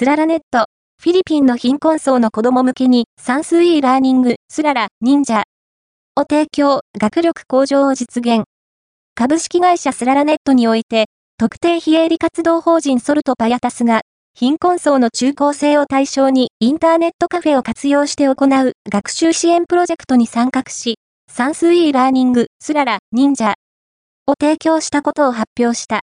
すららネット、フィリピンの貧困層の子供向けに算数 e ラーニング、すらら、忍者を提供、学力向上を実現。株式会社すららネットにおいて、特定非営利活動法人ソルトパヤタスが、貧困層の中高生を対象にインターネットカフェを活用して行う学習支援プロジェクトに参画し、算数 e ラーニング、すらら、忍者を提供したことを発表した。